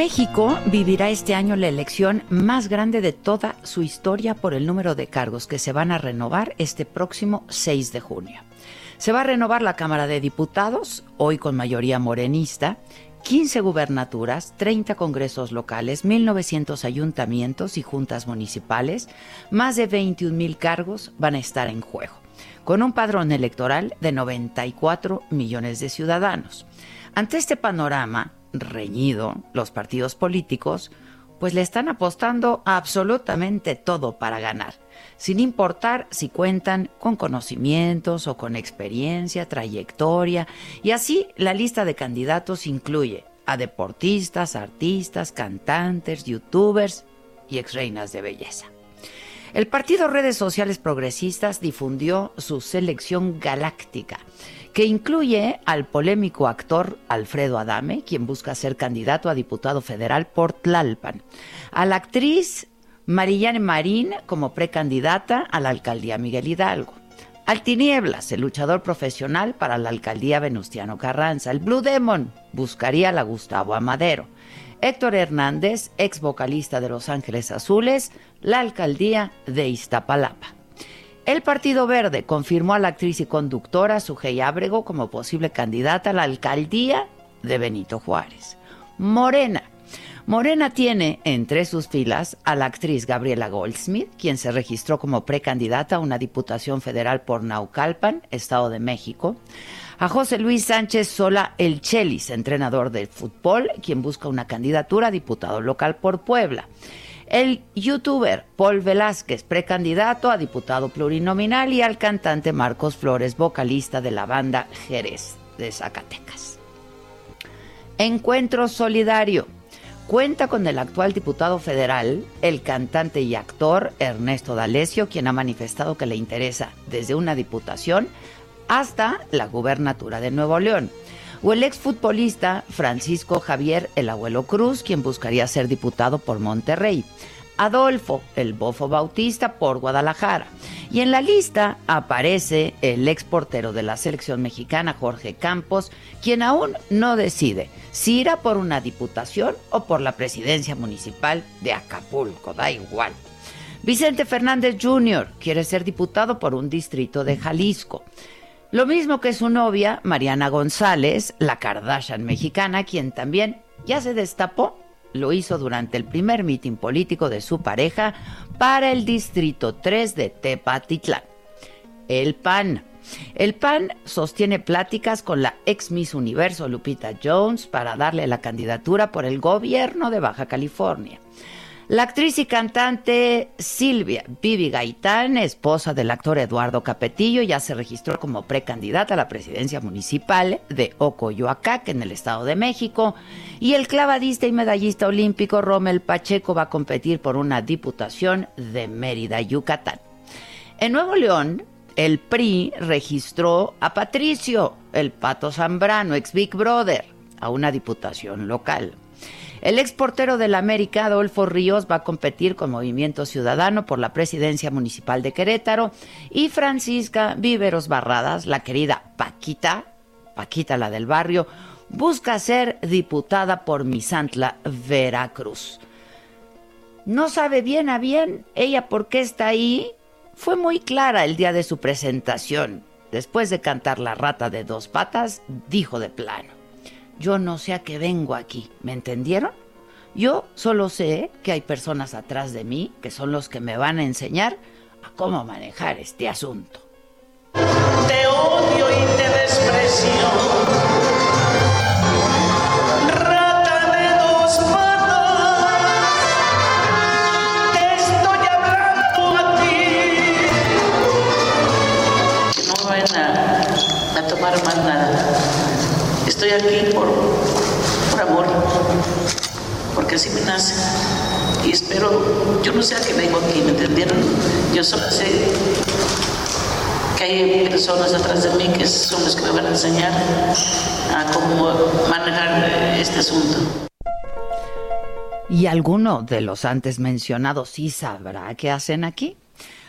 México vivirá este año la elección más grande de toda su historia por el número de cargos que se van a renovar este próximo 6 de junio. Se va a renovar la Cámara de Diputados, hoy con mayoría morenista, 15 gubernaturas, 30 congresos locales, 1.900 ayuntamientos y juntas municipales, más de 21 mil cargos van a estar en juego, con un padrón electoral de 94 millones de ciudadanos. Ante este panorama, reñido, los partidos políticos, pues le están apostando a absolutamente todo para ganar, sin importar si cuentan con conocimientos o con experiencia, trayectoria, y así la lista de candidatos incluye a deportistas, artistas, cantantes, youtubers y ex reinas de belleza. El partido Redes Sociales Progresistas difundió su selección galáctica, que incluye al polémico actor Alfredo Adame, quien busca ser candidato a diputado federal por Tlalpan, a la actriz Marillane Marín como precandidata a la alcaldía Miguel Hidalgo, al Tinieblas, el luchador profesional para la alcaldía Venustiano Carranza, el Blue Demon buscaría la Gustavo Amadero, Héctor Hernández, ex vocalista de Los Ángeles Azules, la alcaldía de Iztapalapa. El Partido Verde confirmó a la actriz y conductora Sujei Ábrego como posible candidata a la alcaldía de Benito Juárez. Morena. Morena tiene entre sus filas a la actriz Gabriela Goldsmith, quien se registró como precandidata a una diputación federal por Naucalpan, Estado de México. A José Luis Sánchez Sola El Chelis, entrenador de fútbol, quien busca una candidatura a diputado local por Puebla. El youtuber Paul Velázquez, precandidato a diputado plurinominal, y al cantante Marcos Flores, vocalista de la banda Jerez de Zacatecas. Encuentro Solidario. Cuenta con el actual diputado federal, el cantante y actor Ernesto D'Alessio, quien ha manifestado que le interesa desde una diputación hasta la gubernatura de Nuevo León o el exfutbolista Francisco Javier El Abuelo Cruz, quien buscaría ser diputado por Monterrey. Adolfo, el Bofo Bautista, por Guadalajara. Y en la lista aparece el exportero de la selección mexicana, Jorge Campos, quien aún no decide si irá por una diputación o por la presidencia municipal de Acapulco, da igual. Vicente Fernández Jr. quiere ser diputado por un distrito de Jalisco. Lo mismo que su novia, Mariana González, la Kardashian mexicana, quien también ya se destapó, lo hizo durante el primer mitin político de su pareja para el Distrito 3 de Tepatitlán. El PAN. El PAN sostiene pláticas con la ex Miss Universo Lupita Jones para darle la candidatura por el gobierno de Baja California. La actriz y cantante Silvia Vivi Gaitán, esposa del actor Eduardo Capetillo, ya se registró como precandidata a la presidencia municipal de Ocoyoacac, en el Estado de México. Y el clavadista y medallista olímpico Rommel Pacheco va a competir por una diputación de Mérida, Yucatán. En Nuevo León, el PRI registró a Patricio, el Pato Zambrano, ex Big Brother, a una diputación local. El exportero del América, Adolfo Ríos, va a competir con Movimiento Ciudadano por la presidencia municipal de Querétaro y Francisca Víveros Barradas, la querida Paquita, Paquita la del barrio, busca ser diputada por Misantla, Veracruz. No sabe bien a bien ella por qué está ahí. Fue muy clara el día de su presentación. Después de cantar La rata de dos patas, dijo de plano, yo no sé a qué vengo aquí, ¿me entendieron? Yo solo sé que hay personas atrás de mí que son los que me van a enseñar a cómo manejar este asunto. Te odio y te desprecio. Estoy aquí por, por amor. Porque así me nace. Y espero, yo no sé a qué vengo aquí, ¿me entendieron? Yo solo sé que hay personas atrás de mí que son los que me van a enseñar a cómo manejar este asunto. Y alguno de los antes mencionados sí sabrá qué hacen aquí.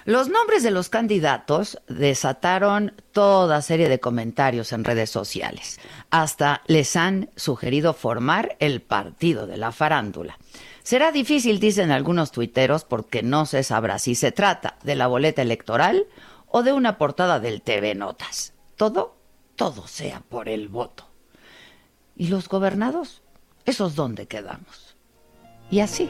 Los nombres de los candidatos desataron toda serie de comentarios en redes sociales. Hasta les han sugerido formar el partido de la farándula. Será difícil, dicen algunos tuiteros, porque no se sabrá si se trata de la boleta electoral o de una portada del TV Notas. Todo, todo sea por el voto. ¿Y los gobernados? ¿Esos dónde quedamos? Y así.